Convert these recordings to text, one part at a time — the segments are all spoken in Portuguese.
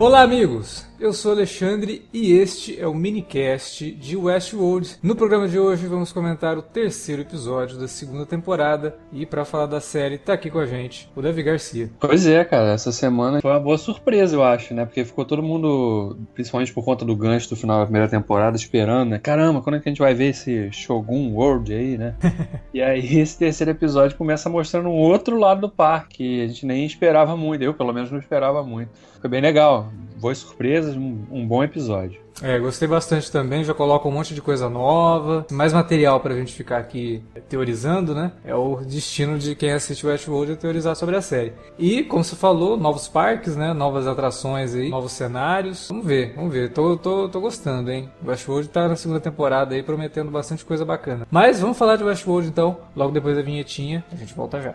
Olá, amigos! Eu sou Alexandre e este é o minicast de Westworld. No programa de hoje vamos comentar o terceiro episódio da segunda temporada e para falar da série tá aqui com a gente o Davi Garcia. Pois é, cara, essa semana foi uma boa surpresa, eu acho, né? Porque ficou todo mundo, principalmente por conta do gancho do final da primeira temporada, esperando, né? Caramba, quando é que a gente vai ver esse Shogun World aí, né? e aí esse terceiro episódio começa mostrando um outro lado do parque, que a gente nem esperava muito, eu pelo menos não esperava muito. Foi bem legal, boas surpresas, um, um bom episódio. É, gostei bastante também, já coloca um monte de coisa nova, mais material pra gente ficar aqui teorizando, né? É o destino de quem assiste Westworld é teorizar sobre a série. E, como você falou, novos parques, né? Novas atrações aí, novos cenários. Vamos ver, vamos ver. Tô, tô, tô gostando, hein? Westworld tá na segunda temporada aí, prometendo bastante coisa bacana. Mas vamos falar de Westworld então, logo depois da vinhetinha. A gente volta já.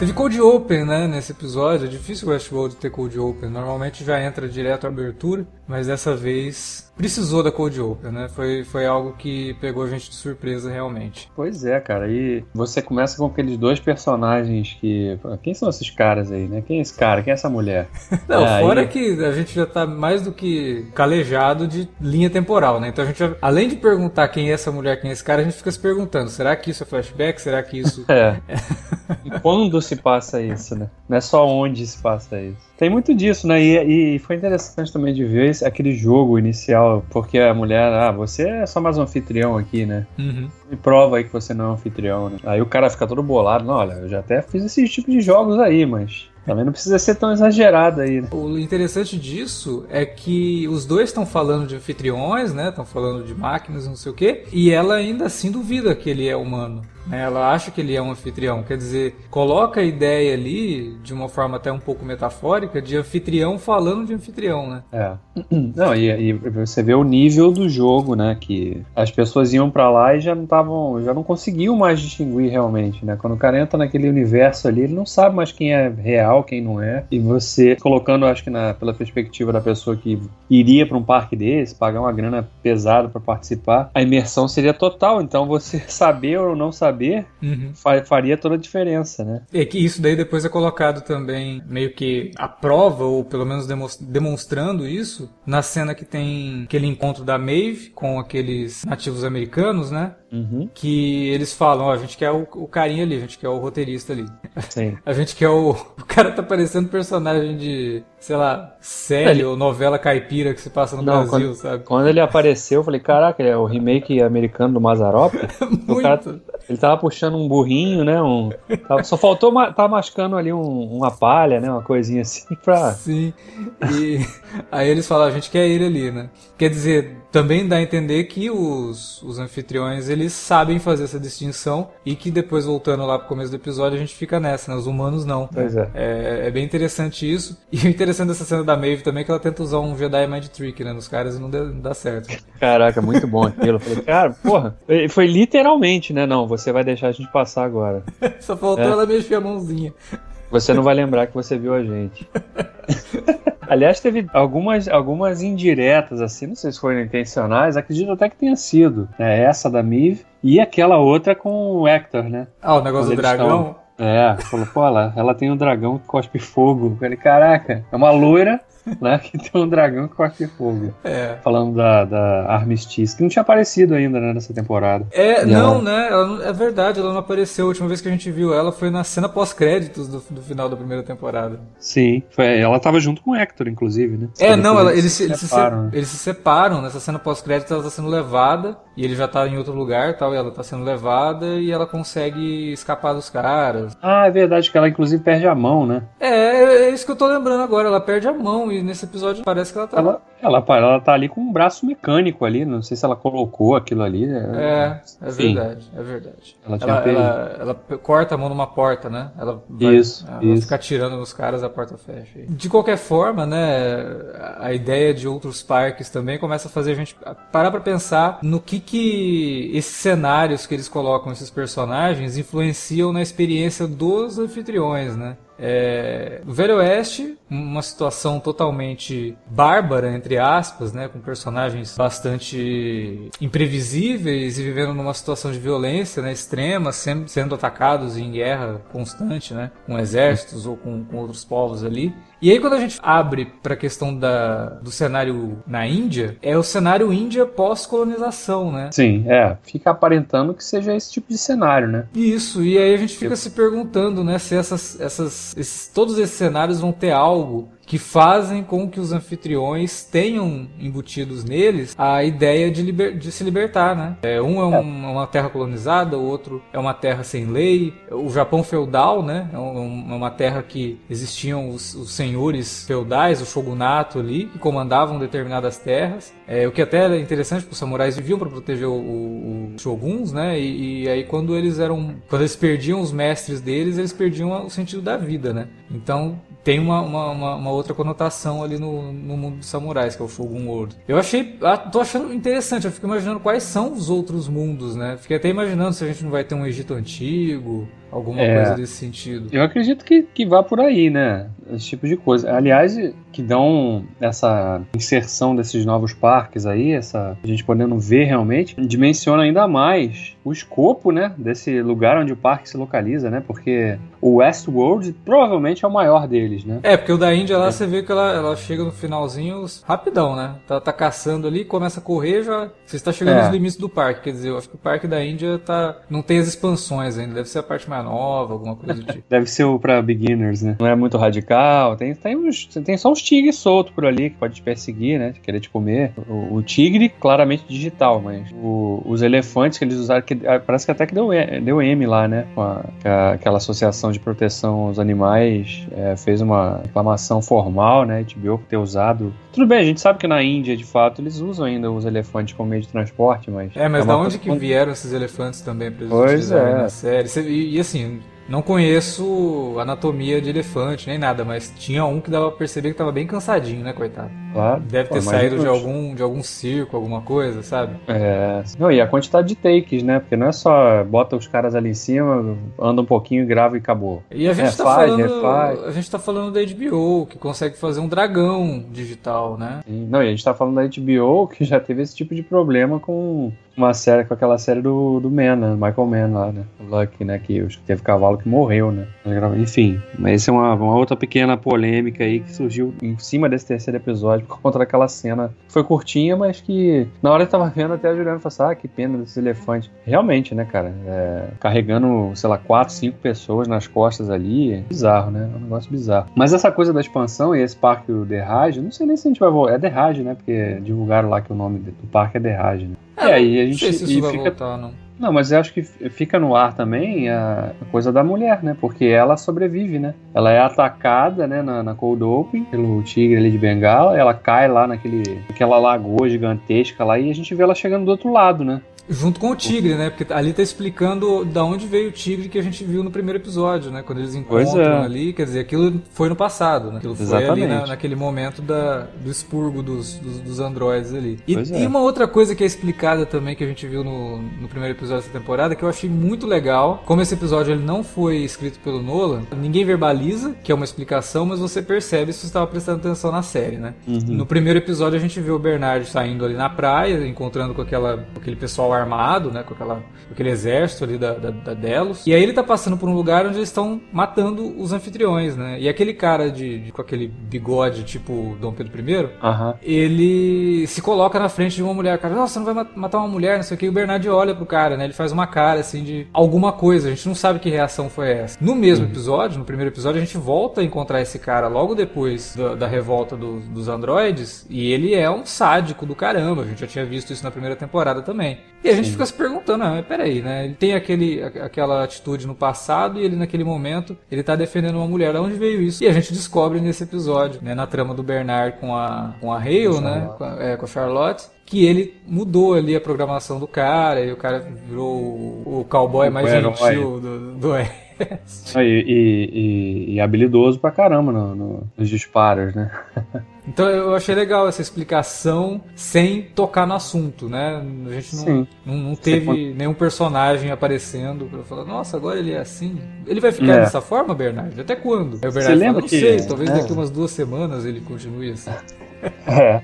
Teve Cold Open, né, nesse episódio. É difícil o Westworld ter Cold Open. Normalmente já entra direto a abertura, mas dessa vez precisou da Cold Open, né? Foi, foi algo que pegou a gente de surpresa realmente. Pois é, cara. E você começa com aqueles dois personagens que. Quem são esses caras aí, né? Quem é esse cara? Quem é essa mulher? Não, é, fora aí... que a gente já tá mais do que calejado de linha temporal, né? Então a gente, já, além de perguntar quem é essa mulher, quem é esse cara, a gente fica se perguntando: será que isso é flashback? Será que isso. é. Quando se passa isso, né? Não é só onde se passa isso. Tem muito disso, né? E, e, foi interessante também de ver aquele jogo inicial, porque a mulher, ah, você é só mais um anfitrião aqui, né? Uhum. Me prova aí que você não é um anfitrião, né? Aí o cara fica todo bolado, não, olha, eu já até fiz esse tipo de jogos aí, mas também não precisa ser tão exagerado aí, né? O interessante disso é que os dois estão falando de anfitriões, né? Estão falando de máquinas, não sei o quê, e ela ainda assim duvida que ele é humano. Né? Ela acha que ele é um anfitrião, quer dizer, coloca a ideia ali, de uma forma até um pouco metafórica, de anfitrião falando de anfitrião, né? É. Não, e, e você vê o nível do jogo, né? Que as pessoas iam para lá e já não estavam, já não conseguiam mais distinguir realmente, né? Quando o cara entra naquele universo ali, ele não sabe mais quem é real, quem não é. E você colocando, acho que na, pela perspectiva da pessoa que iria para um parque desse, pagar uma grana pesada para participar, a imersão seria total. Então você saber ou não saber saber uhum. faria toda a diferença, né? É que isso daí depois é colocado também meio que a prova, ou pelo menos demonstrando isso, na cena que tem aquele encontro da Maeve com aqueles nativos americanos, né? Uhum. Que eles falam, ó, a gente quer o, o carinha ali, a gente quer o roteirista ali. Sim. A gente quer o. O cara tá parecendo personagem de, sei lá, série ele... ou novela caipira que se passa no Não, Brasil, quando, sabe? Quando ele apareceu, eu falei, caraca, ele é o remake americano do Mazarop. O cara, ele tava puxando um burrinho, né? Um, só faltou tá mascando ali um, uma palha, né? Uma coisinha assim pra. Sim. E aí eles falam, a gente quer ele ali, né? Quer dizer, também dá a entender que os, os anfitriões eles sabem fazer essa distinção e que depois voltando lá pro começo do episódio a gente fica nessa, né? Os humanos não. Pois é. É, é bem interessante isso. E o interessante dessa cena da Maeve também é que ela tenta usar um Jedi Mind Trick, né? Nos caras e não, dá, não dá certo. Caraca, muito bom aquilo. Eu falei, cara, porra, foi literalmente, né? Não, você vai deixar a gente passar agora. Só faltou é. ela mexer a mãozinha. Você não vai lembrar que você viu a gente. Aliás, teve algumas, algumas indiretas, assim, não sei se foram intencionais, acredito até que tenha sido. Né? Essa da Miv e aquela outra com o Hector, né? Ah, o negócio Quando do dragão? É, falou, pô, ela, ela tem um dragão que cospe fogo. Eu falei, caraca, é uma loira né? Que tem um dragão que corta fogo. É. Falando da, da Armistice, que não tinha aparecido ainda, né, nessa temporada. É, e não, ela... né? Ela, é verdade, ela não apareceu. A última vez que a gente viu ela foi na cena pós-créditos do, do, final da primeira temporada. Sim, foi, ela tava junto com o Hector, inclusive, né? É, não, ela, eles, se, eles, separam, se, né? eles se separam. Nessa cena pós-créditos ela tá sendo levada e ele já tá em outro lugar tal, e ela tá sendo levada e ela consegue escapar dos caras. Ah, é verdade, que ela inclusive perde a mão, né? É, é isso que eu tô lembrando agora. Ela perde a mão e nesse episódio parece que ela tá. Ela, ela, ela tá ali com um braço mecânico ali, não sei se ela colocou aquilo ali. É, é, é verdade, é verdade. Ela, ela, ela, ela, corta a mão numa porta, né? Ela vai, isso, ela isso. fica atirando nos caras, a porta fecha. De qualquer forma, né, a ideia de outros parques também começa a fazer a gente parar pra pensar no que que esses cenários que eles colocam, esses personagens, influenciam na experiência dos anfitriões, né? É, o Velho Oeste, uma situação totalmente bárbara, entre aspas, né, com personagens bastante imprevisíveis e vivendo numa situação de violência né, extrema, sempre sendo atacados em guerra constante, né, com exércitos ou com, com outros povos ali. E aí quando a gente abre para a questão da, do cenário na Índia, é o cenário Índia pós-colonização, né? Sim, é. Fica aparentando que seja esse tipo de cenário, né? Isso, e aí a gente fica Eu... se perguntando, né, se essas, essas, esses, todos esses cenários vão ter algo que fazem com que os anfitriões tenham embutidos neles a ideia de, liber, de se libertar, né? É, um é, um, é, uma terra colonizada, o outro é uma terra sem lei. O Japão feudal, né? É, um, é uma terra que existiam os, os, senhores feudais, o shogunato ali, que comandavam determinadas terras. É, o que até é interessante, porque os samurais viviam para proteger os shoguns, né? E, e, aí quando eles eram, quando eles perdiam os mestres deles, eles perdiam o sentido da vida, né? Então tem uma, uma, uma, outra conotação ali no, no mundo dos samurais, que é o Shogun World. Eu achei, tô achando interessante, eu fico imaginando quais são os outros mundos, né? Fiquei até imaginando se a gente não vai ter um Egito Antigo, alguma é, coisa desse sentido. Eu acredito que, que vá por aí, né? Esse tipo de coisa. Aliás, que dão essa inserção desses novos parques aí, essa a gente podendo ver realmente, dimensiona ainda mais o escopo, né, desse lugar onde o parque se localiza, né? Porque o Westworld provavelmente é o maior deles, né? É, porque o da Índia lá é. você vê que ela, ela chega no finalzinho rapidão, né? Tá, tá caçando ali, começa a correr, já você está chegando é. nos limites do parque. Quer dizer, eu acho que o parque da Índia tá não tem as expansões ainda, deve ser a parte mais nova, alguma coisa do tipo. deve ser o para beginners, né? Não é muito radical, tem tem, uns, tem só uns tigres soltos por ali que pode te perseguir, né? Querer te comer. O, o tigre claramente digital, mas o, os elefantes que eles usaram que ah, parece que até que deu, deu M lá, né? Com a, a, aquela associação de proteção aos animais é, fez uma reclamação formal, né? HBO por ter usado. Tudo bem, a gente sabe que na Índia, de fato, eles usam ainda os elefantes como meio de transporte, mas. É, mas é da onde que vieram esses elefantes também pra eles pois é. na série? E, e assim, não conheço anatomia de elefante nem nada, mas tinha um que dava pra perceber que tava bem cansadinho, né, coitado? Claro. Deve ter Pô, saído de algum, de algum circo, alguma coisa, sabe? É. Não, e a quantidade de takes, né? Porque não é só bota os caras ali em cima, anda um pouquinho, grava e acabou. E a gente, é, tá, faz, falando, é, a gente tá falando da HBO, que consegue fazer um dragão digital, né? Não, e a gente tá falando da HBO, que já teve esse tipo de problema com uma série, com aquela série do, do Man, né? Michael Mann lá, né? O Lucky, né? Que teve cavalo que morreu, né? Enfim, mas essa é uma, uma outra pequena polêmica aí que surgiu em cima desse terceiro episódio por conta daquela cena que foi curtinha, mas que na hora eu tava vendo até a Juliana falou assim, ah, que pena desses elefantes. Realmente, né, cara? É, carregando, sei lá, quatro, cinco pessoas nas costas ali, é bizarro, né? É um negócio bizarro. Mas essa coisa da expansão e esse parque, o The Raj, não sei nem se a gente vai voltar. É The Raj, né? Porque divulgaram lá que o nome do parque é The Raj, né? É, e aí a gente. Não sei se isso vai fica... voltar, não. Não, mas eu acho que fica no ar também a, coisa da mulher, né? Porque ela sobrevive, né? Ela é atacada, né, na, na Cold Open pelo tigre ali de Bengala, ela cai lá naquele, naquela lagoa gigantesca lá e a gente vê ela chegando do outro lado, né? Junto com o tigre, né? Porque ali tá explicando da onde veio o tigre que a gente viu no primeiro episódio, né? Quando eles encontram é. ali, quer dizer, aquilo foi no passado, né? Aquilo foi Exatamente. ali na, naquele momento da, do expurgo dos, dos, dos androides ali. E, é. uma outra coisa que é explicada também, que a gente viu no, no primeiro episódio dessa temporada, que eu achei muito legal. Como esse episódio ele não foi escrito pelo Nolan, ninguém verbaliza, que é uma explicação, mas você percebe se você estava prestando atenção na série, né? Uhum. No primeiro episódio a gente vê o Bernard saindo ali na praia, encontrando com aquela, com aquele pessoal armado, né? Com, aquela, com aquele exército ali da, da, da, Delos. E aí ele tá passando por um lugar onde eles estão matando os anfitriões, né? E aquele cara de, de com aquele bigode tipo Dom Pedro I, uhum. ele se coloca na frente de uma mulher. Cara, nossa, você não vai matar uma mulher, não sei o que. E o Bernard olha pro cara, né? Ele faz uma cara assim de alguma coisa. A gente não sabe que reação foi essa. No mesmo uhum. episódio, no primeiro episódio, a gente volta a encontrar esse cara logo depois da, da revolta do, dos androides. E ele é um sádico do caramba. A gente já tinha visto isso na primeira temporada também. E a gente Sim. fica se perguntando, ah, peraí, né? Ele tem aquele, aquela atitude no passado e ele naquele momento ele tá defendendo uma mulher. De onde veio isso? E a gente descobre nesse episódio, né? Na trama do Bernard com a, com a Hale, né? Com a, é, com a Charlotte que ele mudou ali a programação do cara e o cara virou o, o cowboy o mais gentil do, do e, e, e, e, habilidoso pra caramba no, no, nos disparos, né? Então eu achei legal essa explicação sem tocar no assunto, né? A gente não, não, não, teve nenhum personagem aparecendo pra falar, nossa, agora ele é assim. Ele vai ficar é. dessa forma, Bernard? Até quando? Aí o Você fala, não sei, que... talvez é. daqui umas duas semanas ele continue assim. É,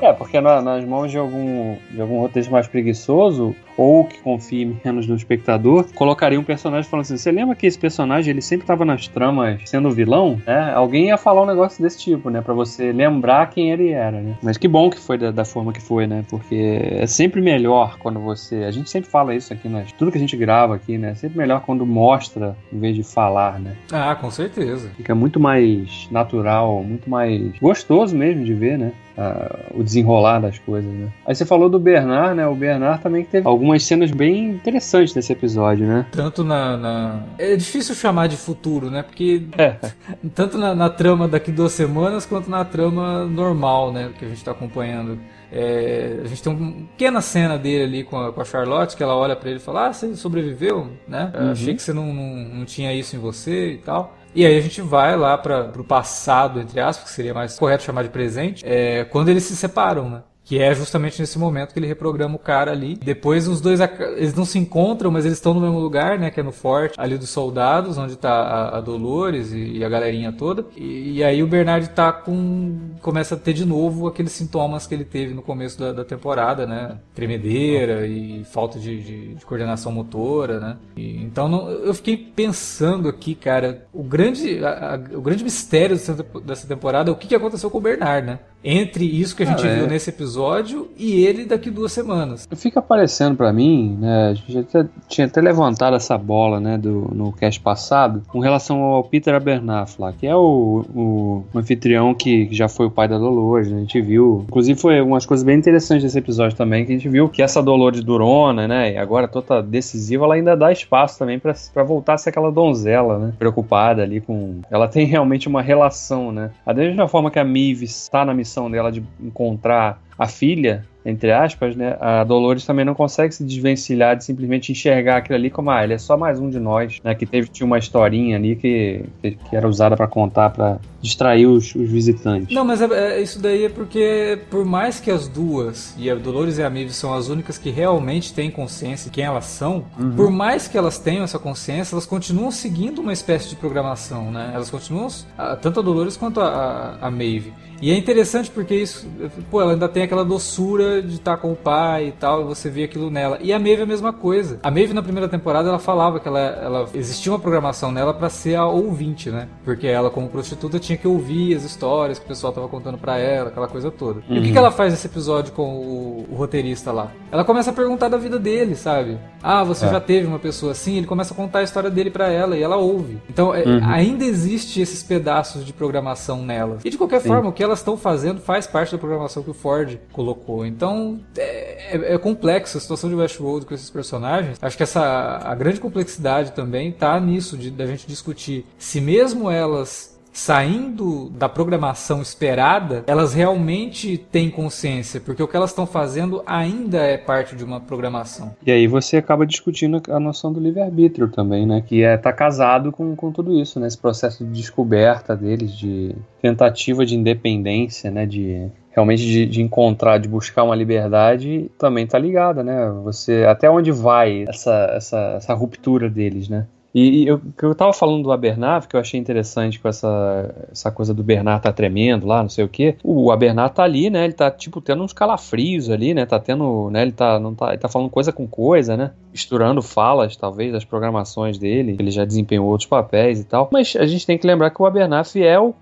é porque na, nas mãos de algum, de algum roteiro mais preguiçoso, ou que confie menos no espectador, colocaria um personagem falando assim: você lembra que esse personagem ele sempre estava nas tramas sendo vilão? É, alguém ia falar um negócio desse tipo, né? Pra você lembrar quem ele era, né? Mas que bom que foi da, da forma que foi, né? Porque é sempre melhor quando você. A gente sempre fala isso aqui, né? Tudo que a gente grava aqui, né? É sempre melhor quando mostra em vez de falar, né? Ah, com certeza. Fica muito mais natural, muito mais gostoso mesmo de ver, né? O desenrolar das coisas, né? Aí você falou do Bernard, né? O Bernard também teve algumas cenas bem interessantes nesse episódio, né? Tanto na. na... É difícil chamar de futuro, né? Porque. É. Tanto na, na, trama daqui duas semanas quanto na trama normal, né? Que a gente tá acompanhando. É, a gente tem uma pequena cena dele ali com a, com a Charlotte, que ela olha para ele e fala: Ah, você sobreviveu, né? Uhum. Achei que você não, não, não tinha isso em você e tal. E aí a gente vai lá para o passado, entre aspas, que seria mais correto chamar de presente, é, quando eles se separam, né? Que é justamente nesse momento que ele reprograma o cara ali. Depois os dois eles não se encontram, mas eles estão no mesmo lugar, né? Que é no forte ali dos soldados, onde tá a, a Dolores e, e, a galerinha toda. E, e, aí o Bernard tá com. começa a ter de novo aqueles sintomas que ele teve no começo da, da temporada, né? Tremedeira e falta de, de, de coordenação motora, né? E, então não, eu fiquei pensando aqui, cara, o grande, a, a, o grande mistério dessa temporada é o que, que aconteceu com o Bernard, né? Entre isso que a gente ah, viu é. nesse episódio e ele daqui duas semanas. Fica aparecendo para mim, né? A gente até, tinha até levantado essa bola, né, do, no cast passado, com relação ao Peter Abernathy lá, que é o, o, o anfitrião que já foi o pai da Dolores, né? A gente viu. Inclusive, foi umas coisas bem interessantes desse episódio também, que a gente viu que essa Dolores durona, né? E agora toda decisiva, ela ainda dá espaço também para voltar a ser aquela donzela, né? Preocupada ali com. Ela tem realmente uma relação, né? Da mesma forma que a Mives está na missão missão dela de encontrar a filha, entre aspas, né? A Dolores também não consegue se desvencilhar de simplesmente enxergar aquilo ali como, ah, ele é só mais um de nós, né? Que teve tinha uma historinha ali que, que era usada para contar, para distrair os, os, visitantes. Não, mas é, é, isso daí é porque, por mais que as duas, e a Dolores e a Maeve são as únicas que realmente têm consciência de quem elas são, uhum. por mais que elas tenham essa consciência, elas continuam seguindo uma espécie de programação, né? Elas continuam, tanto a Dolores quanto a, a, a Maeve. E é interessante porque isso, pô, ela ainda tem aquela doçura de estar com o pai e tal, e você vê aquilo nela. E a Maeve é a mesma coisa. A Maeve na primeira temporada ela falava que ela, ela existia uma programação nela para ser a ouvinte, né? Porque ela como prostituta tinha que ouvir as histórias que o pessoal tava contando para ela, aquela coisa toda. Uhum. E o que, uhum. que ela faz nesse episódio com o, o, roteirista lá? Ela começa a perguntar da vida dele, sabe? Ah, você é. já teve uma pessoa assim? Ele começa a contar a história dele para ela e ela ouve. Então, é, uhum. ainda existe esses pedaços de programação nela. E de qualquer Sim. forma, o que elas estão fazendo faz parte da programação que o Ford colocou. Então é, é, é complexo a situação de Westworld com esses personagens. Acho que essa a grande complexidade também está nisso de da gente discutir se mesmo elas saindo da programação esperada, elas realmente têm consciência, porque o que elas estão fazendo ainda é parte de uma programação. E aí você acaba discutindo a noção do livre-arbítrio também, né? Que é estar tá casado com, com tudo isso, né? Esse processo de descoberta deles, de tentativa de independência, né? De realmente de, de, encontrar, de buscar uma liberdade, também tá ligada, né? Você até onde vai essa, essa, essa ruptura deles, né? E, eu, que eu tava falando do Abernathy, que eu achei interessante com essa, essa coisa do Bernard tá tremendo lá, não sei o que. O Abernathy tá ali, né? Ele tá, tipo, tendo uns calafrios ali, né? Tá tendo, né? Ele tá, não tá, ele tá falando coisa com coisa, né? Misturando falas, talvez, das programações dele. Ele já desempenhou outros papéis e tal. Mas a gente tem que lembrar que o Abernathy é o...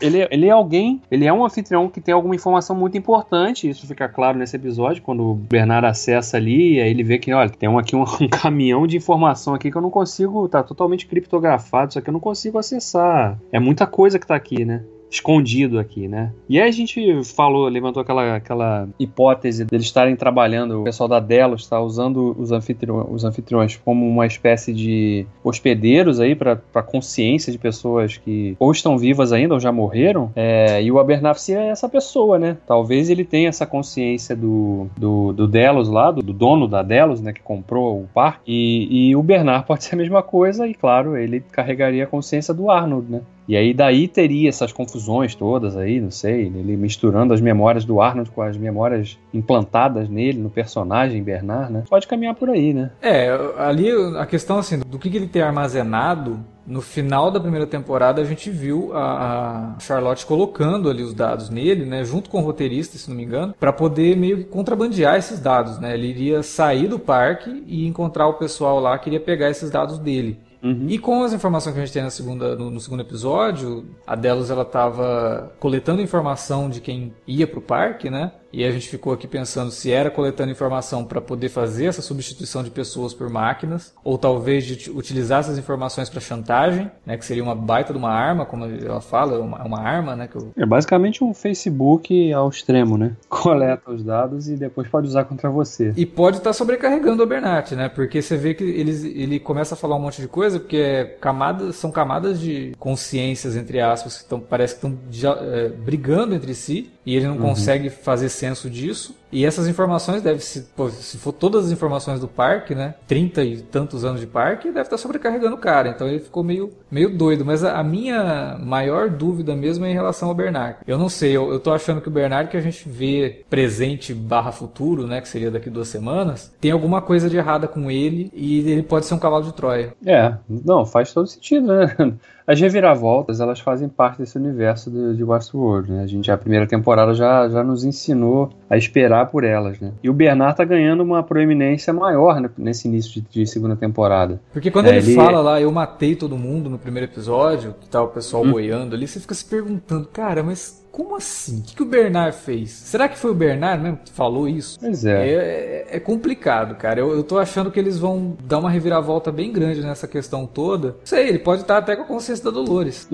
Ele, ele é alguém, ele é um anfitrião que tem alguma informação muito importante. Isso fica claro nesse episódio, quando o Bernard acessa ali, aí ele vê que, olha, tem um, aqui um, um caminhão de informação aqui que eu não consigo tá totalmente criptografado, só que eu não consigo acessar. É muita coisa que tá aqui, né? Escondido aqui, né? E aí a gente falou, levantou aquela, aquela hipótese deles estarem trabalhando, o pessoal da Delos está usando os, anfitriões, os anfitriões como uma espécie de hospedeiros aí para consciência de pessoas que ou estão vivas ainda ou já morreram. É, e o Abernathy é essa pessoa, né? Talvez ele tenha essa consciência do, do, do Delos lá, do, do dono da Delos, né? Que comprou o parque. E, e o Bernard pode ser a mesma coisa e, claro, ele carregaria a consciência do Arnold, né? E aí daí teria essas confusões todas aí, não sei, ele misturando as memórias do Arnold com as memórias implantadas nele, no personagem Bernard, né? Pode caminhar por aí, né? É, ali a questão assim, do que, ele tem armazenado no final da primeira temporada a gente viu a, Charlotte colocando ali os dados nele, né, junto com o roteirista, se não me engano, para poder meio que contrabandear esses dados, né? Ele iria sair do parque e encontrar o pessoal lá que iria pegar esses dados dele. Uhum. E com as informações que a gente tem na segunda, no, no segundo episódio, a Delos ela estava coletando informação de quem ia para o parque, né? E a gente ficou aqui pensando se era coletando informação para poder fazer essa substituição de pessoas por máquinas, ou talvez de utilizar essas informações para chantagem, né, que seria uma baita de uma arma, como ela fala, é uma, é uma arma, né? Eu... É basicamente um Facebook ao extremo, né? Coleta os dados e depois pode usar contra você. E pode estar tá sobrecarregando o Bernat, né? Porque você vê que eles, ele começa a falar um monte de coisa, porque é camadas, são camadas de consciências, entre aspas, que tão, parece que estão é, brigando entre si, e ele não uhum. consegue fazer senso disso. E essas informações devem se, se for todas as informações do parque, né? 30 e tantos anos de parque, deve estar sobrecarregando o cara. Então ele ficou meio, meio doido. Mas a, a minha maior dúvida mesmo é em relação ao Bernard. Eu não sei, eu, eu tô achando que o Bernard que a gente vê presente barra futuro, né? Que seria daqui duas semanas, tem alguma coisa de errada com ele e ele pode ser um cavalo de Troia. É, não, faz todo sentido, né? As reviravoltas, elas fazem parte desse universo de, de Westworld, né? A gente, a primeira temporada já, já nos ensinou a esperar por elas, né? E o Bernard tá ganhando uma proeminência maior né, nesse início de, de, segunda temporada. Porque quando é, ele, ele, fala lá, eu matei todo mundo no primeiro episódio, que tá o pessoal hum. boiando ali, você fica se perguntando, cara, mas como assim? O que, que o Bernard fez? Será que foi o Bernard mesmo que falou isso? Pois é. É, é, é complicado, cara. Eu, eu tô achando que eles vão dar uma reviravolta bem grande nessa questão toda. Sei, ele pode estar até com a consciência da Dolores.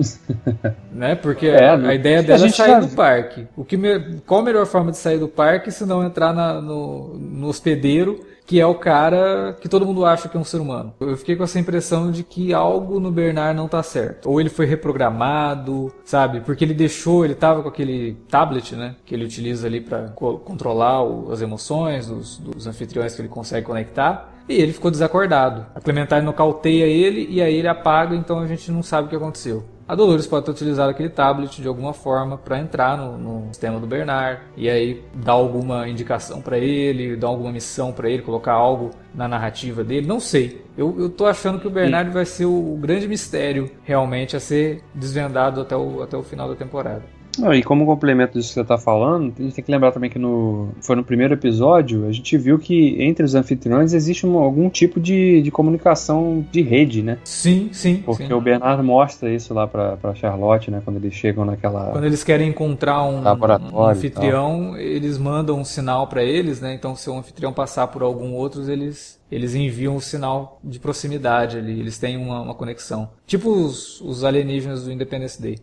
né? Porque é, a, a, ideia dela é sair já... do parque. O que me... Qual a melhor forma de sair do parque se não entrar na, no, no hospedeiro que é o cara que todo mundo acha que é um ser humano. Eu fiquei com essa impressão de que algo no Bernard não tá certo. Ou ele foi reprogramado, sabe? Porque ele deixou, ele tava com aquele tablet, né? Que ele utiliza ali para co controlar o, as emoções dos, dos anfitriões que ele consegue conectar. E ele ficou desacordado. A Clementine nocauteia ele e aí ele apaga, então a gente não sabe o que aconteceu. A Dolores pode ter utilizado aquele tablet de alguma forma para entrar no, no, sistema do Bernard e aí dar alguma indicação para ele, dar alguma missão para ele, colocar algo na narrativa dele. Não sei. Eu, eu tô achando que o Bernard vai ser o, o grande mistério realmente a ser desvendado até o, até o final da temporada. Não, e como complemento disso que você está falando, a gente tem que lembrar também que no, foi no primeiro episódio, a gente viu que entre os anfitriões existe um, algum tipo de, de comunicação de rede, né? Sim, sim. Porque sim. o Bernardo mostra isso lá para Charlotte, né? Quando eles chegam naquela. Quando eles querem encontrar um, um anfitrião, eles mandam um sinal para eles, né? Então, se o anfitrião passar por algum outro, eles eles enviam um sinal de proximidade ali, eles têm uma, uma conexão. Tipo os, os alienígenas do Independence Day.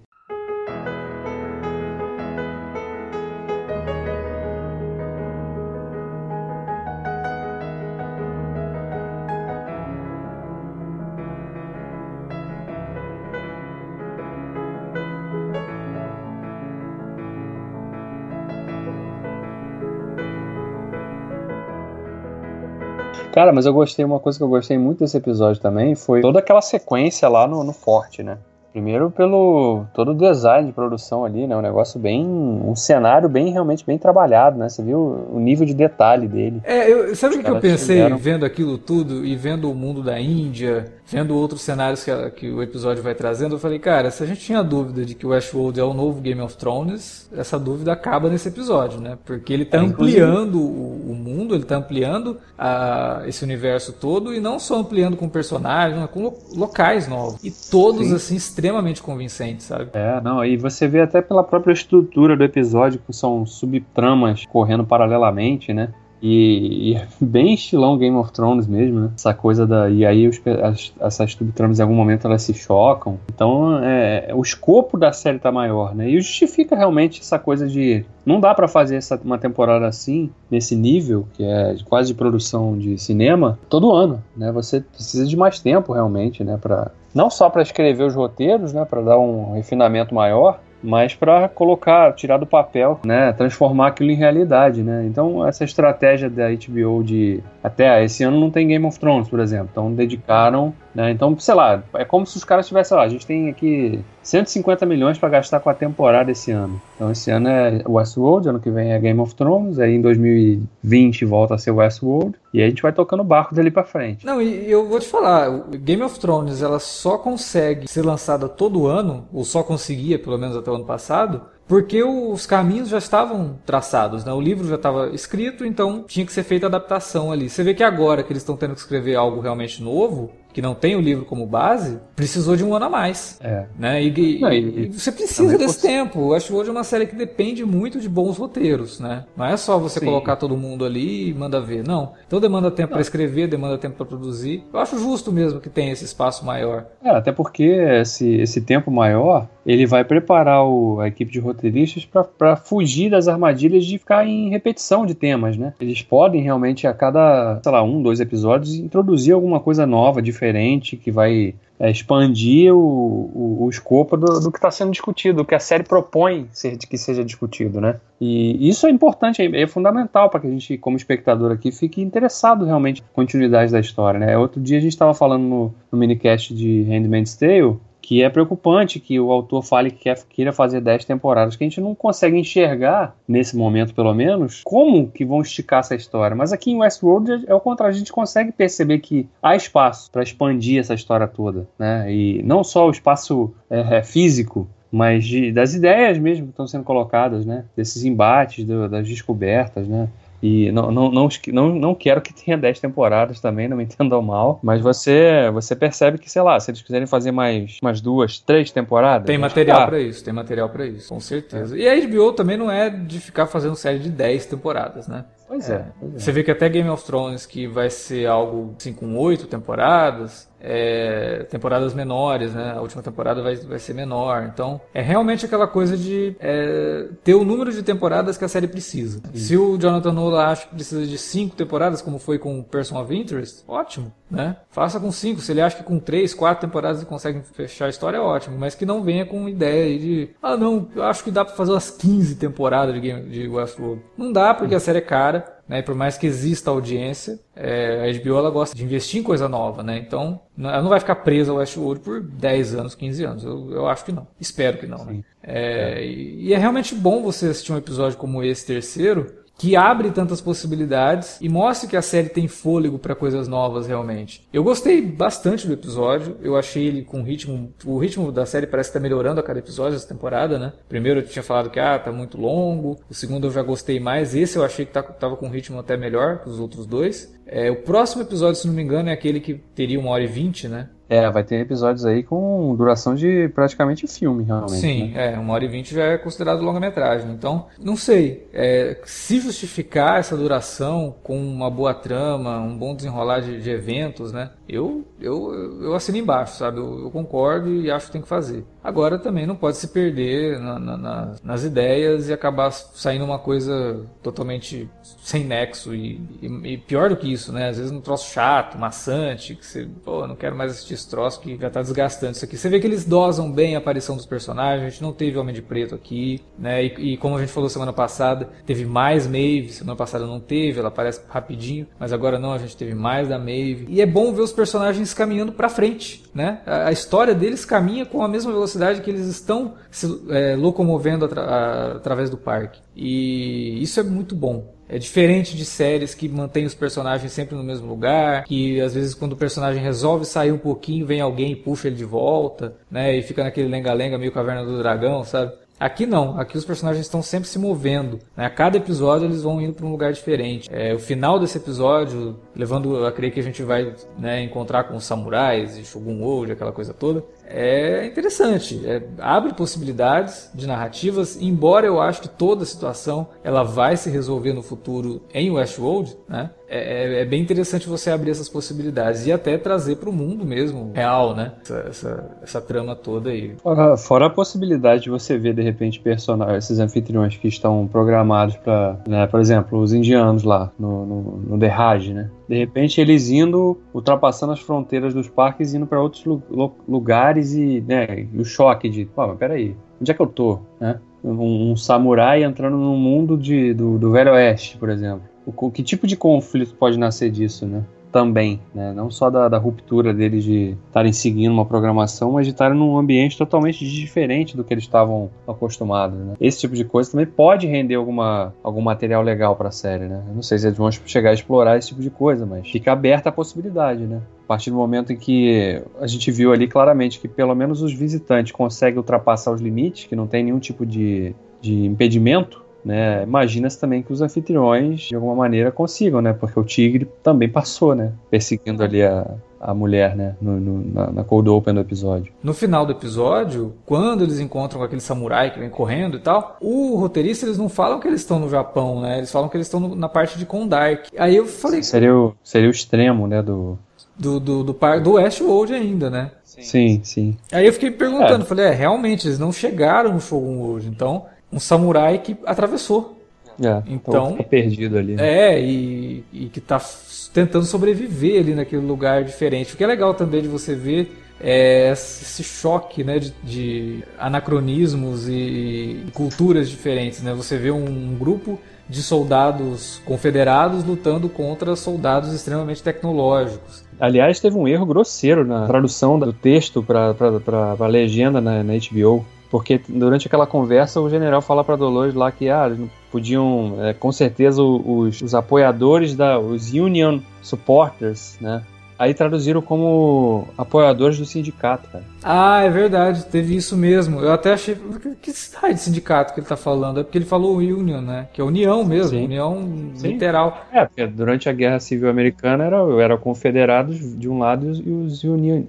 Cara, mas eu gostei, uma coisa que eu gostei muito desse episódio também foi toda aquela sequência lá no, no forte, né? Primeiro pelo todo o design de produção ali, né? Um negócio bem. um cenário bem realmente bem trabalhado, né? Você viu o nível de detalhe dele. É, eu, sabe o que eu pensei tiveram... vendo aquilo tudo e vendo o mundo da Índia vendo outros cenários que, que, o episódio vai trazendo, eu falei, cara, se a gente tinha dúvida de que o Westworld é o novo Game of Thrones, essa dúvida acaba nesse episódio, né? Porque ele está é, ampliando o, o, mundo, ele está ampliando a, esse universo todo e não só ampliando com personagens, mas com locais novos. E todos, Sim. assim, extremamente convincentes, sabe? É, não, e você vê até pela própria estrutura do episódio que são subtramas correndo paralelamente, né? E, e, bem estilão Game of Thrones mesmo, né? Essa coisa da. E aí os, as, essas subtramas em algum momento elas se chocam. Então é, o escopo da série tá maior, né? E justifica realmente essa coisa de. Não dá para fazer essa, uma temporada assim, nesse nível, que é quase de produção de cinema, todo ano, né? Você precisa de mais tempo realmente, né? Pra, não só para escrever os roteiros, né? Para dar um refinamento maior, mas para colocar, tirar do papel, né, transformar aquilo em realidade, né? Então essa estratégia da HBO de até esse ano não tem Game of Thrones, por exemplo, então dedicaram, né? Então sei lá, é como se os caras tivessem lá, a gente tem aqui 150 milhões para gastar com a temporada esse ano. Então esse ano é Westworld, ano que vem é Game of Thrones, aí em 2020 volta a ser Westworld e aí a gente vai tocando o barco dali para frente. Não, e eu vou te falar, Game of Thrones ela só consegue ser lançada todo ano, ou só conseguia pelo menos até o ano passado, porque os caminhos já estavam traçados, né? O livro já estava escrito, então tinha que ser feita a adaptação ali. Você vê que agora que eles estão tendo que escrever algo realmente novo, que não tem o livro como base, precisou de um ano a mais. É. Né? E, não, e, e você precisa desse tempo. Eu acho que hoje é uma série que depende muito de bons roteiros, né? Não é só você Sim. colocar todo mundo ali e manda ver. Não. Então demanda tempo para escrever, demanda tempo para produzir. Eu acho justo mesmo que tenha esse espaço maior. É, até porque esse, esse tempo maior, ele vai preparar o, a equipe de roteiristas para fugir das armadilhas de ficar em repetição de temas, né? Eles podem realmente a cada, sei lá, um, dois episódios introduzir alguma coisa nova, diferente que vai é, expandir o, o, o, escopo do, do que está sendo discutido, do que a série propõe ser, que seja discutido, né? E isso é importante, é, é fundamental para que a gente, como espectador aqui, fique interessado realmente na continuidade da história, né? Outro dia a gente estava falando no, no minicast de Handmaid's Tale que é preocupante que o autor fale que quer, queira fazer 10 temporadas, que a gente não consegue enxergar, nesse momento pelo menos, como que vão esticar essa história. Mas aqui em Westworld é o contrário, a gente consegue perceber que há espaço para expandir essa história toda, né? E não só o espaço é, é, físico, mas de, das ideias mesmo que estão sendo colocadas, né? Desses embates, do, das descobertas, né? E não, não, não, não, não quero que tenha 10 temporadas também, não me entendam mal. Mas você você percebe que, sei lá, se eles quiserem fazer mais umas duas, três temporadas. Tem material para isso, tem material para isso, com certeza. É. E a HBO também não é de ficar fazendo série de 10 temporadas, né? Pois é, é. Pois é. Você vê que até Game of Thrones, que vai ser algo assim com oito temporadas, é, temporadas menores, né? A última temporada vai, vai ser menor. Então, é realmente aquela coisa de é, ter o número de temporadas que a série precisa. Se o Jonathan Nolan acha que precisa de cinco temporadas, como foi com Person of Interest, ótimo, né? Faça com cinco. Se ele acha que com três, quatro temporadas ele consegue fechar a história, é ótimo. Mas que não venha com ideia de, ah, não, eu acho que dá para fazer umas 15 temporadas de, Game, de Westworld. Não dá, porque a série é cara. Né? E por mais que exista audiência, é, a HBO ela gosta de investir em coisa nova, né? Então, ela não vai ficar presa ao Westworld por 10 anos, 15 anos. Eu, eu acho que não. Espero que não, né? É. E, e é realmente bom você assistir um episódio como esse terceiro, que abre tantas possibilidades e mostre que a série tem fôlego para coisas novas realmente. Eu gostei bastante do episódio, eu achei ele com ritmo, o ritmo da série parece estar tá melhorando a cada episódio essa temporada, né? Primeiro eu tinha falado que ah, tá muito longo, o segundo eu já gostei mais, esse eu achei que tá, tava com ritmo até melhor que os outros dois. É, o próximo episódio, se não me engano, é aquele que teria uma hora e vinte, né? É, vai ter episódios aí com duração de praticamente filme, realmente. Sim, né? é, uma hora e vinte já é considerado longa-metragem. Então, não sei, é, se justificar essa duração com uma boa trama, um bom desenrolar de, de eventos, né? Eu, eu, eu assino embaixo, sabe? Eu, eu, concordo e acho que tem que fazer. Agora também não pode se perder na, na, na, nas ideias e acabar saindo uma coisa totalmente sem nexo e, e, e, pior do que isso, né? Às vezes um troço chato, maçante, que você, pô, não quero mais assistir esse troço que já tá desgastando isso aqui. Você vê que eles dosam bem a aparição dos personagens, a gente não teve Homem de Preto aqui, né? E, e como a gente falou semana passada, teve mais Maeve, semana passada não teve, ela aparece rapidinho, mas agora não, a gente teve mais da Maeve. E é bom ver os personagens caminhando para frente, né? A, a, história deles caminha com a mesma velocidade que eles estão se é, locomovendo atra a, através do parque. E isso é muito bom. É diferente de séries que mantém os personagens sempre no mesmo lugar, que às vezes quando o personagem resolve sair um pouquinho, vem alguém e puxa ele de volta, né? E fica naquele lenga-lenga meio caverna do dragão, sabe? Aqui não, aqui os personagens estão sempre se movendo. Né? A cada episódio eles vão indo para um lugar diferente. É, o final desse episódio, levando a crer que a gente vai né, encontrar com os samurais e Shogun World, aquela coisa toda, é interessante. É, abre possibilidades de narrativas, embora eu acho que toda a situação ela vai se resolver no futuro em Westworld, né? É, é, é, bem interessante você abrir essas possibilidades e até trazer para o mundo mesmo real, né? Essa, essa, essa, trama toda aí. Fora, fora a possibilidade de você ver de repente personagens, esses anfitriões que estão programados para, né, por exemplo, os indianos lá no, no, no The né? De repente eles indo, ultrapassando as fronteiras dos parques, indo para outros lugares e, né, o choque de, pô, mas peraí, onde é que eu tô, né? Um, um samurai entrando no mundo de, do, do Velho Oeste, por exemplo o, que tipo de conflito pode nascer disso, né? Também, né? Não só da, da ruptura deles de estarem seguindo uma programação, mas de estarem num ambiente totalmente diferente do que eles estavam acostumados, né? Esse tipo de coisa também pode render alguma, algum material legal para a série, né? Eu não sei se eles vão chegar a explorar esse tipo de coisa, mas fica aberta a possibilidade, né? A partir do momento em que a gente viu ali claramente que pelo menos os visitantes conseguem ultrapassar os limites, que não tem nenhum tipo de, de impedimento, né? Imagina-se também que os anfitriões, de alguma maneira, consigam, né? Porque o tigre também passou, né? Perseguindo ali a, a mulher, né? No, no, na, na, cold open do episódio. No final do episódio, quando eles encontram aquele samurai que vem correndo e tal, o roteirista eles não falam que eles estão no Japão, né? Eles falam que eles estão na parte de Kondark. Aí eu falei. Seria o, seria o extremo, né? Do. Do, do, do, par, do Westworld ainda, né? Sim, sim. Aí eu fiquei perguntando, é. falei, é, realmente, eles não chegaram no Shogun World, então um samurai que atravessou. É, então, fica perdido ali. Né? É, e, e que está tentando sobreviver ali naquele lugar diferente. O que é legal também de você ver é esse choque né, de, de anacronismos e, e, culturas diferentes. Né? Você vê um grupo de soldados confederados lutando contra soldados extremamente tecnológicos. Aliás, teve um erro grosseiro na tradução do texto para a legenda na, na HBO. Porque durante aquela conversa o general fala para Dolores lá que ah, podiam, é, com certeza os, os apoiadores da, os Union Supporters, né, Aí traduziram como apoiadores do sindicato, cara. Ah, é verdade, teve isso mesmo. Eu até achei. Que raio de sindicato que ele tá falando? É porque ele falou Union, né? Que é União mesmo, Sim. União Sim. literal. É, porque durante a Guerra Civil Americana era, era confederados de um lado e os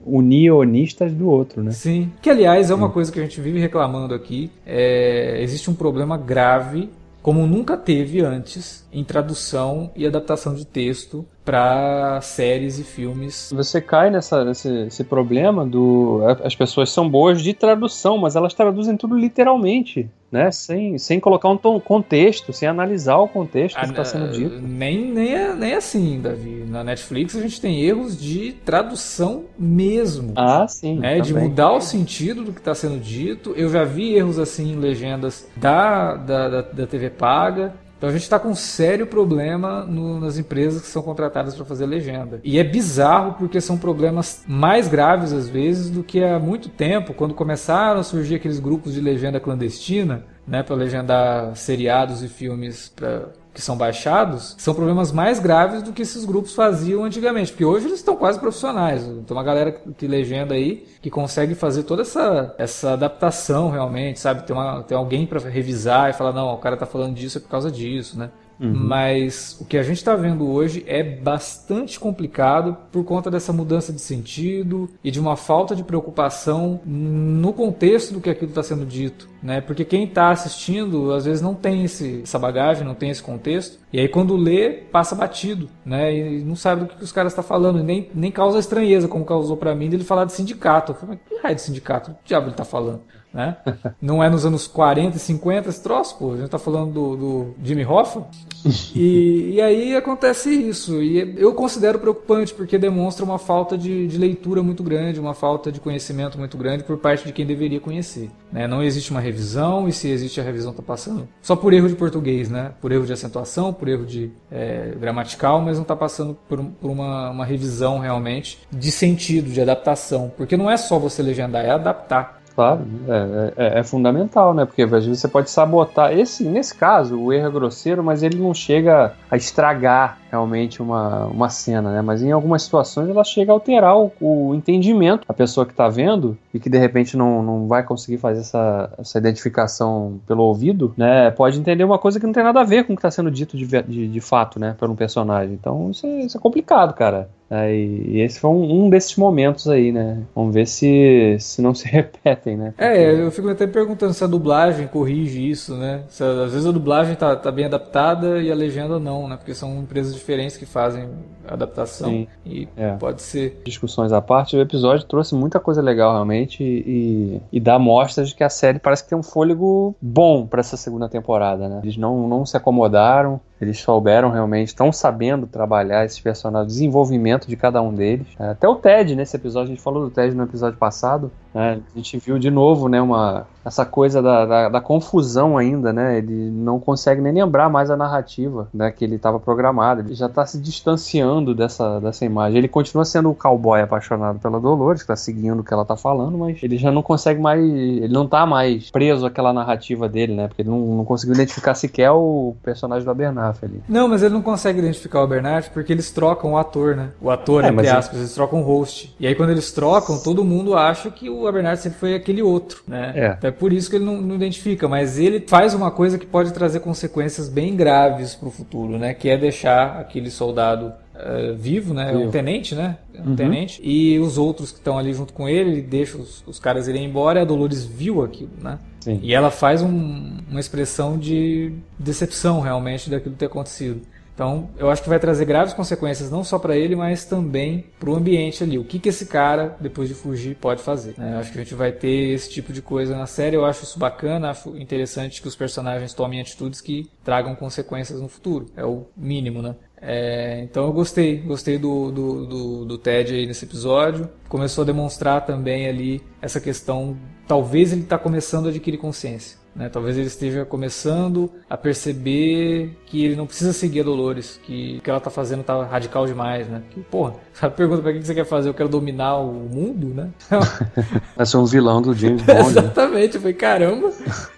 unionistas do outro, né? Sim. Que aliás é uma Sim. coisa que a gente vive reclamando aqui. É, existe um problema grave como nunca teve antes em tradução e adaptação de texto para séries e filmes. Você cai nessa, nesse, problema do. As pessoas são boas de tradução, mas elas traduzem tudo literalmente, né? Sem, sem colocar um contexto, sem analisar o contexto que está ah, sendo dito. Nem, nem, é, nem assim, Davi. Na Netflix a gente tem erros de tradução mesmo. Ah, sim. Né? De mudar o sentido do que está sendo dito. Eu já vi erros assim em legendas da, da, da, da TV paga. Então a gente está com um sério problema no, nas empresas que são contratadas para fazer legenda. E é bizarro porque são problemas mais graves às vezes do que há muito tempo, quando começaram a surgir aqueles grupos de legenda clandestina, né, para legendar seriados e filmes para que são baixados são problemas mais graves do que esses grupos faziam antigamente, porque hoje eles estão quase profissionais. Tem uma galera que legenda aí que consegue fazer toda essa, essa adaptação realmente, sabe? Tem, uma, tem alguém para revisar e falar, não, o cara tá falando disso é por causa disso, né? Uhum. Mas o que a gente está vendo hoje é bastante complicado por conta dessa mudança de sentido e de uma falta de preocupação no contexto do que aquilo está sendo dito. Né? Porque quem está assistindo às vezes não tem esse, essa bagagem, não tem esse contexto, e aí quando lê, passa batido, né? E não sabe do que, que os caras estão tá falando, nem, nem causa estranheza, como causou para mim, dele falar de sindicato. Eu falei, mas que raio de sindicato? O diabo ele está falando? Né? Não é nos anos 40 e 50 esse troço, pô. A gente tá falando do, do Jimmy Hoffa. E, e, aí acontece isso. E eu considero preocupante porque demonstra uma falta de, de, leitura muito grande, uma falta de conhecimento muito grande por parte de quem deveria conhecer. Né? Não existe uma revisão e se existe a revisão está passando só por erro de português, né? Por erro de acentuação, por erro de é, gramatical, mas não está passando por, por uma, uma revisão realmente de sentido, de adaptação. Porque não é só você legendar, é adaptar. Claro, é, é, é, fundamental, né? Porque às vezes você pode sabotar. Esse, nesse caso, o erro é grosseiro, mas ele não chega a estragar realmente uma, uma cena, né? Mas em algumas situações ela chega a alterar o, o entendimento da pessoa que está vendo e que de repente não, não vai conseguir fazer essa, essa identificação pelo ouvido, né? Pode entender uma coisa que não tem nada a ver com o que está sendo dito de, de, de, fato, né? Por um personagem. Então isso é, isso é complicado, cara. E esse foi um, um, desses momentos aí, né? Vamos ver se, se não se repetem, né? Porque... É, eu fico até perguntando se a dublagem corrige isso, né? Se, às vezes a dublagem tá, tá bem adaptada e a legenda não, né? Porque são empresas diferentes que fazem adaptação. Sim, e é. pode ser. Discussões à parte, o episódio trouxe muita coisa legal realmente e, e dá mostras de que a série parece que tem um fôlego bom para essa segunda temporada, né? Eles não, não se acomodaram, eles souberam realmente, estão sabendo trabalhar esses personagens, o desenvolvimento de cada um deles. É, até o Ted, nesse episódio, a gente falou do Ted no episódio passado, né? a gente viu de novo né, uma, essa coisa da, da, da, confusão ainda, né? Ele não consegue nem lembrar mais a narrativa né, que ele estava programado, ele já está se distanciando dessa, dessa imagem. Ele continua sendo o cowboy apaixonado pela Dolores, que está seguindo o que ela está falando, mas ele já não consegue mais, ele não está mais preso àquela narrativa dele, né? Porque ele não, não conseguiu identificar sequer o personagem do Abernathy ali. Não, mas ele não consegue identificar o Abernathy porque eles trocam o ator, né? O ator, é, entre aspas, eles trocam o host. E aí quando eles trocam, todo mundo acha que o Abernathy sempre foi aquele outro, né? É. Então é por isso que ele não, não, identifica, mas ele faz uma coisa que pode trazer consequências bem graves pro futuro, né? Que é deixar aquele soldado Uh, vivo, né? Vivo. Um tenente, né? Um uhum. tenente. E os outros que estão ali junto com ele, ele deixa os, os caras irem embora e a Dolores viu aquilo, né? Sim. E ela faz um, uma expressão de decepção realmente daquilo ter acontecido. Então, eu acho que vai trazer graves consequências não só para ele, mas também para o ambiente ali. O que, que esse cara, depois de fugir, pode fazer. Né? Eu acho que a gente vai ter esse tipo de coisa na série. Eu acho isso bacana, acho interessante que os personagens tomem atitudes que tragam consequências no futuro. É o mínimo, né? É, então eu gostei, gostei do, do, do, do Ted aí nesse episódio. Começou a demonstrar também ali essa questão. Talvez ele está começando a adquirir consciência. Né? Talvez ele esteja começando a perceber que ele não precisa seguir a Dolores, que o que ela está fazendo está radical demais, né? Que, porra, a pergunta para que você quer fazer? Eu quero dominar o mundo, né? Vai ser um vilão do James Bond. Né? Exatamente, eu falei, caramba,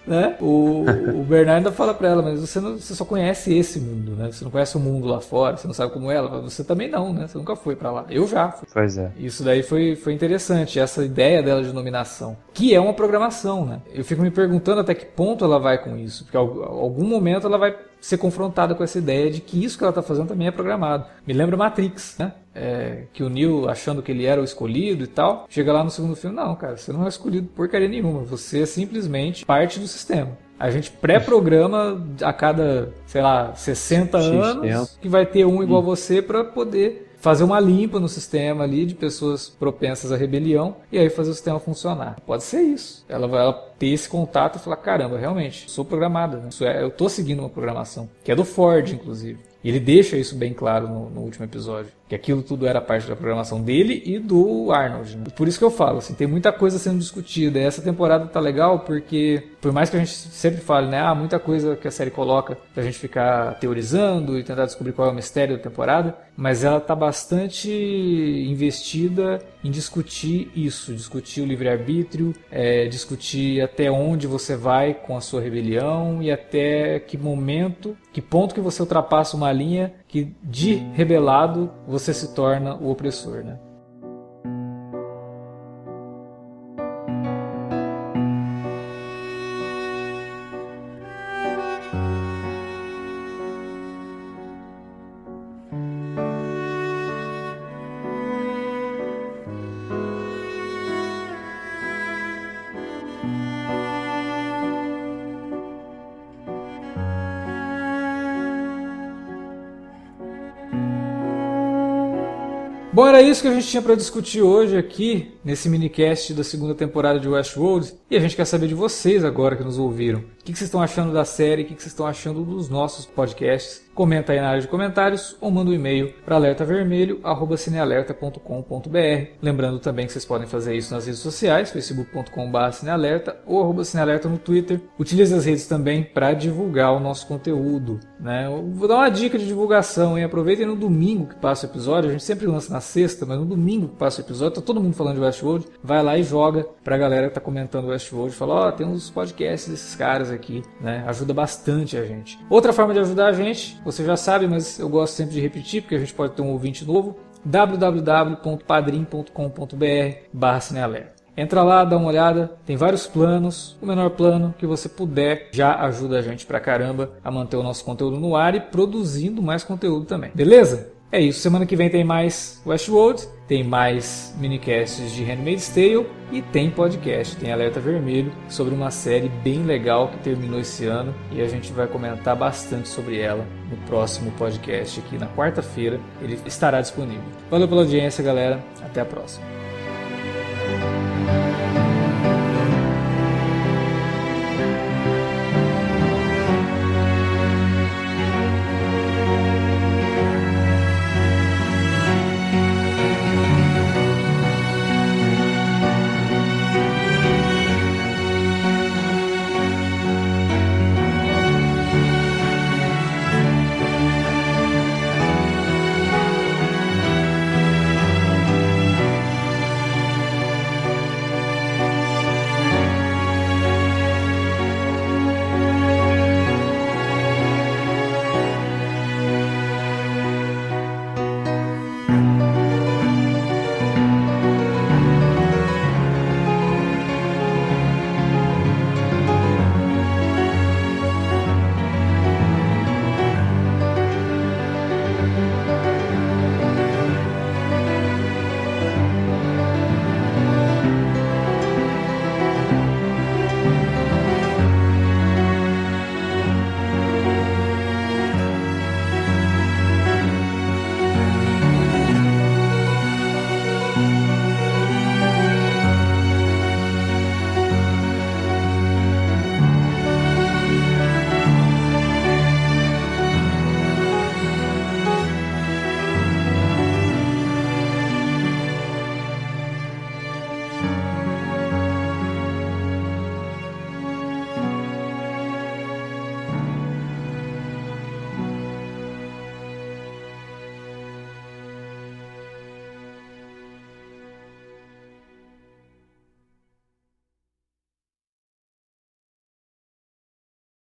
né? O, o Bernardo ainda fala para ela, mas você, não, você só conhece esse mundo, né? Você não conhece o mundo lá fora, você não sabe como é ela, você também não, né? Você nunca foi para lá. Eu já fui. Pois é. Isso daí foi, foi interessante, essa ideia dela de dominação, que é uma programação, né? Eu fico me perguntando até que ponto ela vai com isso, porque algum momento ela vai ser confrontada com essa ideia de que isso que ela está fazendo também é programado. Me lembra Matrix, né? É, que o Neo, achando que ele era o escolhido e tal, chega lá no segundo filme, não, cara, você não é escolhido porcaria nenhuma, você é simplesmente parte do sistema. A gente pré-programa a cada, sei lá, 60 X anos que vai ter um igual hum. você para poder fazer uma limpa no sistema ali de pessoas propensas à rebelião e aí fazer o sistema funcionar. Pode ser isso. Ela vai ela ter esse contato e falar: caramba, realmente, sou programada. Né? É, eu estou seguindo uma programação, que é do Ford, inclusive. E ele deixa isso bem claro no, no, último episódio. Que aquilo tudo era parte da programação dele e do Arnold. Né? Por isso que eu falo, assim, tem muita coisa sendo discutida. Essa temporada tá legal porque, por mais que a gente sempre fale, né? Ah, muita coisa que a série coloca pra gente ficar teorizando e tentar descobrir qual é o mistério da temporada. Mas ela tá bastante investida em discutir isso. Discutir o livre-arbítrio, é, discutir até onde você vai com a sua rebelião e até que momento, que ponto que você ultrapassa uma linha que de rebelado você se torna o opressor, né? Bom, era isso que a gente tinha para discutir hoje aqui, nesse minicast da segunda temporada de Westworld. E a gente quer saber de vocês agora que nos ouviram. O que vocês estão achando da série? O que vocês estão achando dos nossos podcasts? Comenta aí na área de comentários ou manda um e-mail para alertavermelho@cinealerta.com.br. Lembrando também que vocês podem fazer isso nas redes sociais, facebook.com/cinealerta ou arroba cinealerta no Twitter. Utilize as redes também para divulgar o nosso conteúdo, né? Vou dar uma dica de divulgação, hein? Aproveitem no domingo que passa o episódio. A gente sempre lança na sexta, mas no domingo que passa o episódio, tá todo mundo falando de Westworld. Vai lá e joga pra galera que tá comentando Westworld, fala: "Ó, oh, tem uns podcasts desses caras aqui", né? Ajuda bastante a gente. Outra forma de ajudar a gente você já sabe, mas eu gosto sempre de repetir porque a gente pode ter um ouvinte novo. www.padrim.com.br barra Entra lá, dá uma olhada, tem vários planos. O menor plano que você puder já ajuda a gente pra caramba a manter o nosso conteúdo no ar e produzindo mais conteúdo também. Beleza? É isso, semana que vem tem mais Westworld, tem mais minicasts de Handmaid's Tale e tem podcast, tem Alerta Vermelho sobre uma série bem legal que terminou esse ano e a gente vai comentar bastante sobre ela no próximo podcast aqui na quarta-feira, ele estará disponível. Valeu pela audiência, galera, até a próxima.